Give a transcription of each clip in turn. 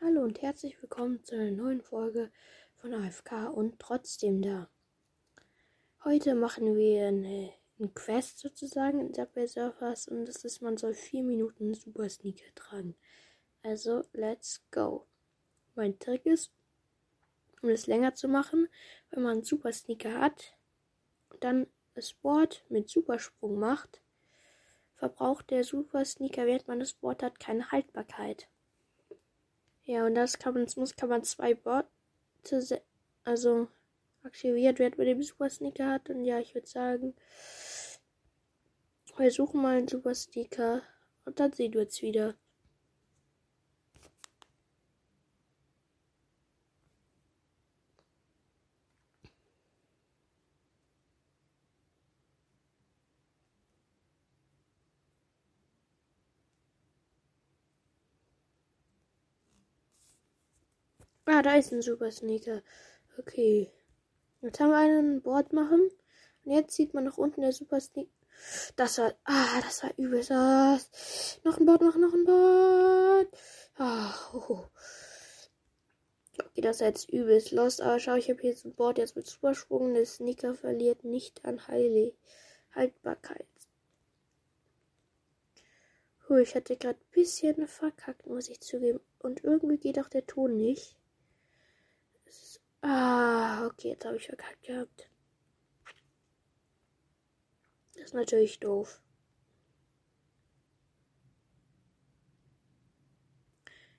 Hallo und herzlich willkommen zu einer neuen Folge von AFK und trotzdem da. Heute machen wir eine, eine Quest sozusagen in Subway Surfers und das ist, man soll vier Minuten Super Sneaker tragen. Also, let's go. Mein Trick ist, um es länger zu machen, wenn man Super Sneaker hat und dann das Board mit Supersprung macht, verbraucht der Super Sneaker, während man das Board hat, keine Haltbarkeit. Ja, und das kann man, muss, kann man zwei Bots, also aktiviert werden, bei dem Super Sneaker hat. Und ja, ich würde sagen, wir suchen mal einen Super Sneaker und dann sehen wir es wieder. Ah, da ist ein Super Sneaker. Okay. Jetzt haben wir einen Board machen. Und jetzt sieht man nach unten der Super Sneaker. Das war. Ah, das war. Das. Noch ein Board machen, noch ein Board. Ah, oh. Okay, das ist jetzt übelst lost. Aber schau, ich habe hier jetzt ein Board jetzt mit Supersprung. Der Sneaker verliert nicht an Heilig Haltbarkeit. Puh, ich hatte gerade ein bisschen verkackt, muss ich zugeben. Und irgendwie geht auch der Ton nicht. Ah, okay, jetzt habe ich verkackt gehabt. Das ist natürlich doof.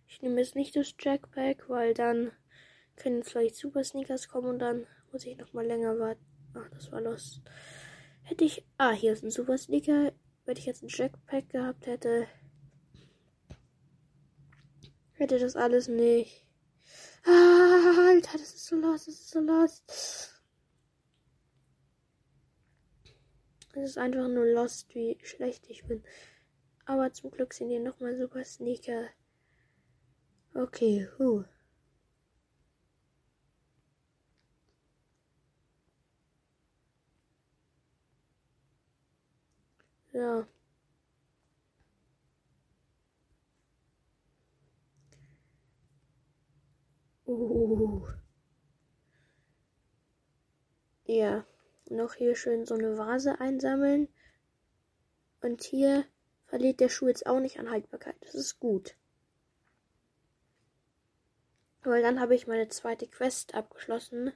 Ich nehme jetzt nicht das Jackpack, weil dann können jetzt vielleicht Super Sneakers kommen und dann muss ich noch mal länger warten. Ach, das war los. Hätte ich. Ah, hier ist ein Super Sneaker. Wenn ich jetzt ein Jackpack gehabt hätte, hätte das alles nicht. Ah, Alter, das ist so lost, das ist so lost. Es ist einfach nur lost, wie schlecht ich bin. Aber zum Glück sind hier nochmal super Sneaker. Okay, huh. So. Uh. Ja, noch hier schön so eine Vase einsammeln. Und hier verliert der Schuh jetzt auch nicht an Haltbarkeit. Das ist gut. Weil dann habe ich meine zweite Quest abgeschlossen.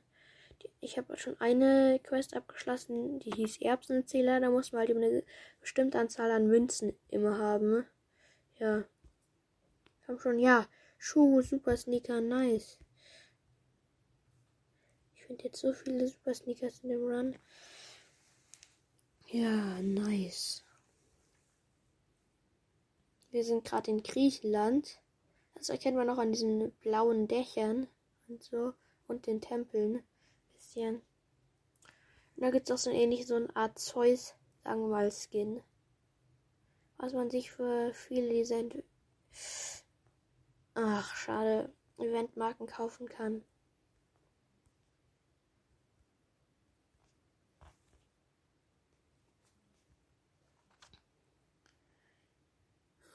Ich habe schon eine Quest abgeschlossen, die hieß Erbsenzähler. Da muss man halt eine bestimmte Anzahl an Münzen immer haben. Ja. Komm schon, ja. Schuh, super Sneaker, nice. Finde jetzt so viele super Sneakers in dem Run. Ja, nice. Wir sind gerade in Griechenland. Das erkennt man auch an diesen blauen Dächern und so. Und den Tempeln. Bisschen. Und da gibt es auch so ähnlich so eine Art Zeus, sagen wir mal, Skin. Was man sich für viele dieser Ach, schade. Eventmarken kaufen kann.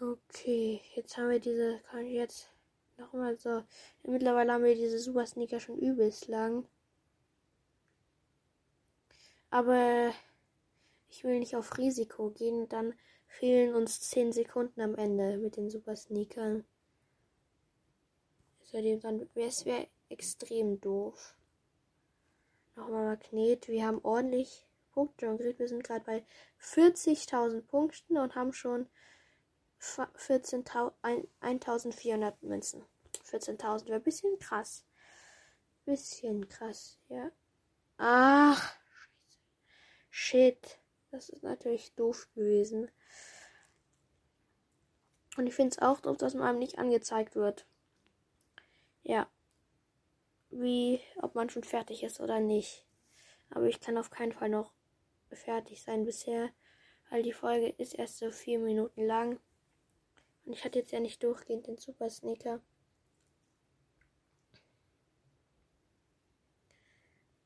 Okay, jetzt haben wir diese, kann ich jetzt nochmal so. Mittlerweile haben wir diese Super Sneaker schon übelst lang. Aber ich will nicht auf Risiko gehen, dann fehlen uns 10 Sekunden am Ende mit den Super Sneakern. Seitdem dann es wäre extrem doof. Nochmal Magnet. Wir haben ordentlich Punkte und wir sind gerade bei 40.000 Punkten und haben schon 14.400 Münzen. 14.000 wäre ein bisschen krass. Bisschen krass, ja. Ach, Shit. Das ist natürlich doof gewesen. Und ich finde es auch doof, dass man einem nicht angezeigt wird. Ja. Wie, ob man schon fertig ist oder nicht. Aber ich kann auf keinen Fall noch fertig sein bisher, weil die Folge ist erst so vier Minuten lang. Und ich hatte jetzt ja nicht durchgehend den Super Sneaker.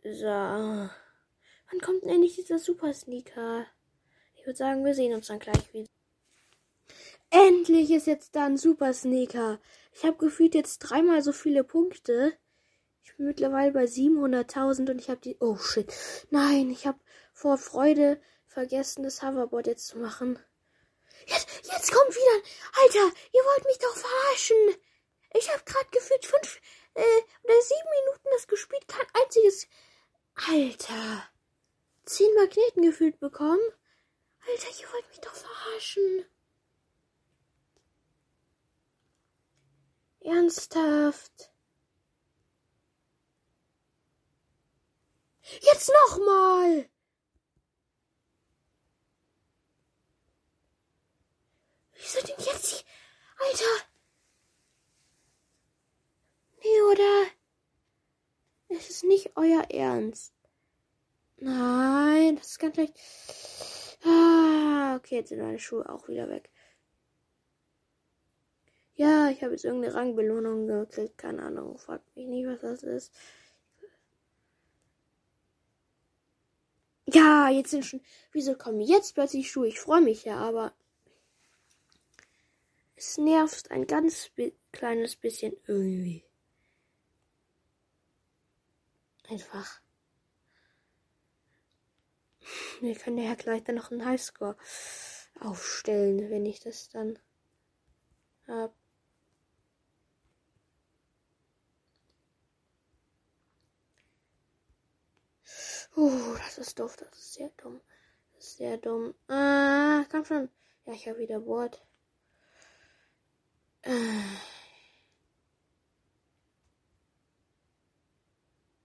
So. Wann kommt denn endlich dieser Super Sneaker? Ich würde sagen, wir sehen uns dann gleich wieder. Endlich ist jetzt da ein Super Sneaker. Ich habe gefühlt jetzt dreimal so viele Punkte. Ich bin mittlerweile bei 700.000 und ich habe die. Oh shit. Nein, ich habe vor Freude vergessen, das Hoverboard jetzt zu machen. Jetzt, jetzt kommt wieder. Alter, ihr wollt mich doch verarschen. Ich habe gerade gefühlt fünf äh, oder sieben Minuten das gespielt, kein einziges. Alter. Zehn Magneten gefühlt bekommen. Alter, ihr wollt mich doch verarschen. Ernsthaft. Jetzt nochmal. Wieso denn jetzt? Alter. Nee, oder? Es ist nicht euer Ernst. Nein, das ist ganz schlecht. Ah, okay, jetzt sind meine Schuhe auch wieder weg. Ja, ich habe jetzt irgendeine Rangbelohnung gekriegt. Keine Ahnung, fragt mich nicht, was das ist. Ja, jetzt sind schon. Wieso kommen jetzt plötzlich Schuhe? Ich freue mich ja, aber. Es nervt ein ganz kleines bisschen irgendwie. Einfach. Wir können ja gleich dann noch einen Highscore aufstellen, wenn ich das dann habe. Uh, das ist doof, das ist sehr dumm. Das ist sehr dumm. Ah, komm schon. Ja, ich habe wieder Bord.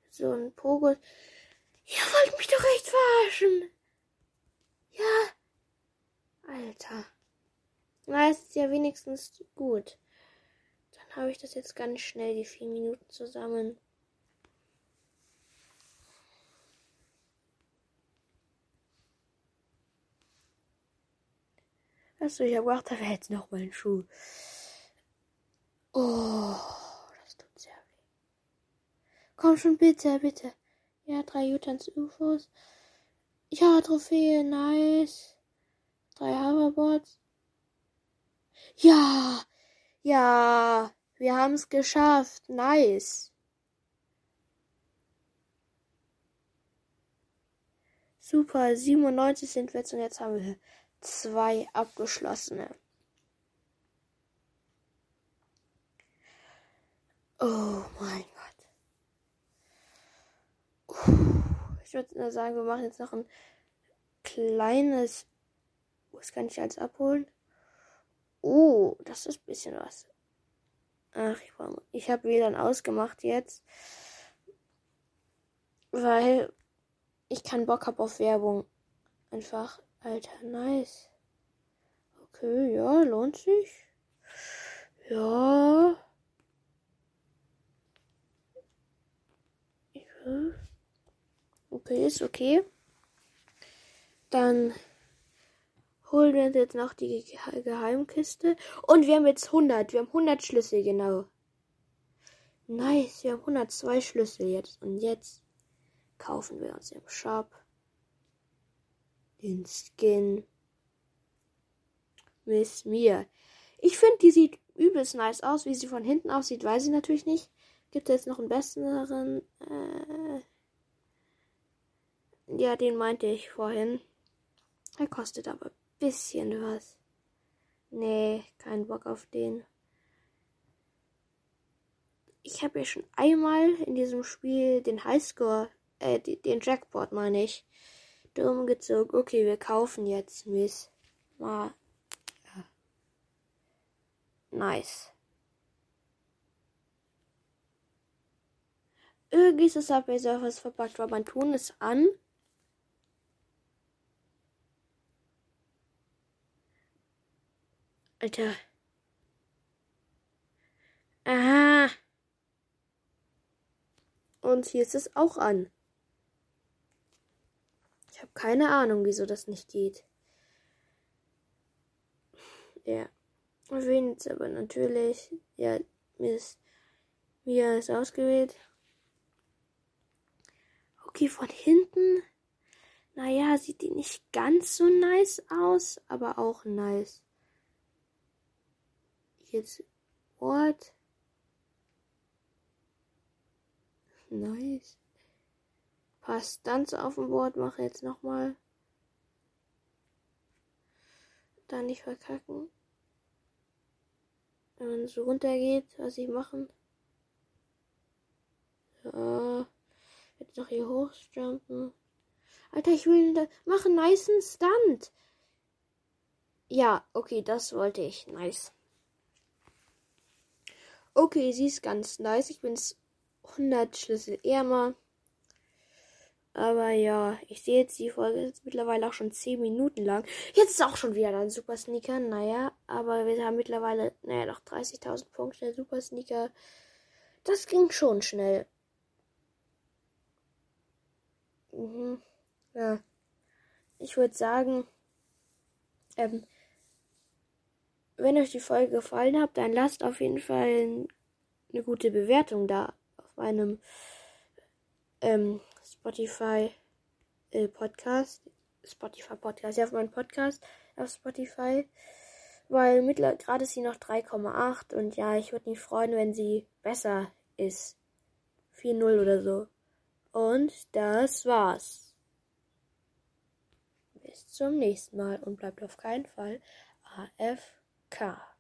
So ein Pogo. Ihr wollt mich doch echt verarschen. Ja. Alter. Na, ist ja wenigstens gut. Dann habe ich das jetzt ganz schnell, die vier Minuten zusammen. Achso, ich habe gedacht, da wäre jetzt noch mal ein Schuh. Oh, das tut sehr weh. Komm schon, bitte, bitte. Ja, drei Jutans UFOs. Ja, Trophäe, nice. Drei Hoverboards. Ja, ja, wir haben es geschafft. Nice. Super, 97 sind wir jetzt und jetzt haben wir zwei abgeschlossene. Oh mein Gott. Ich würde nur sagen, wir machen jetzt noch ein kleines. Was kann ich als abholen? Oh, das ist ein bisschen was. Ach, ich, ich habe WLAN ausgemacht jetzt. Weil ich keinen Bock habe auf Werbung. Einfach Alter, nice. Okay, ja, lohnt sich. Ja. Ist okay. Dann holen wir uns jetzt noch die Geheimkiste. Und wir haben jetzt 100. Wir haben 100 Schlüssel, genau. Nice, wir haben 102 Schlüssel jetzt. Und jetzt kaufen wir uns im Shop den Skin Miss Mia. Ich finde, die sieht übelst nice aus. Wie sie von hinten aussieht, weiß ich natürlich nicht. Gibt es jetzt noch einen besseren? Äh ja, den meinte ich vorhin. Er kostet aber ein bisschen was. Nee, kein Bock auf den. Ich habe ja schon einmal in diesem Spiel den Highscore, äh, den Jackpot meine ich, umgezogen. Okay, wir kaufen jetzt Miss. Mal. Ja. Nice. Irgendwie ist es Subway Surfers verpackt, aber man tun es an. Alter. Aha. Und hier ist es auch an. Ich habe keine Ahnung, wieso das nicht geht. Ja. Wen jetzt aber natürlich. Ja, mir ist, mir ist ausgewählt. Okay, von hinten. Naja, sieht die nicht ganz so nice aus, aber auch nice. Jetzt What? Nice. Paar Stunts auf dem Board mache jetzt nochmal. Da nicht verkacken. Wenn man so runtergeht, was ich machen. So. Jetzt noch hier hochjumpen. Alter, ich will da machen nice Stunt. Ja, okay, das wollte ich. Nice. Okay, sie ist ganz nice. Ich bin's 100 Schlüssel ärmer. Aber ja, ich sehe jetzt, die Folge ist mittlerweile auch schon 10 Minuten lang. Jetzt ist auch schon wieder ein Super Sneaker. Naja, aber wir haben mittlerweile, naja, noch 30.000 Punkte. Der Super Sneaker, das ging schon schnell. Mhm. Ja. Ich würde sagen, ähm, wenn euch die Folge gefallen hat, dann lasst auf jeden Fall eine gute Bewertung da auf meinem ähm, Spotify äh, Podcast. Spotify Podcast, ja, auf meinem Podcast auf Spotify. Weil gerade ist sie noch 3,8 und ja, ich würde mich freuen, wenn sie besser ist. 4-0 oder so. Und das war's. Bis zum nächsten Mal und bleibt auf keinen Fall AFK.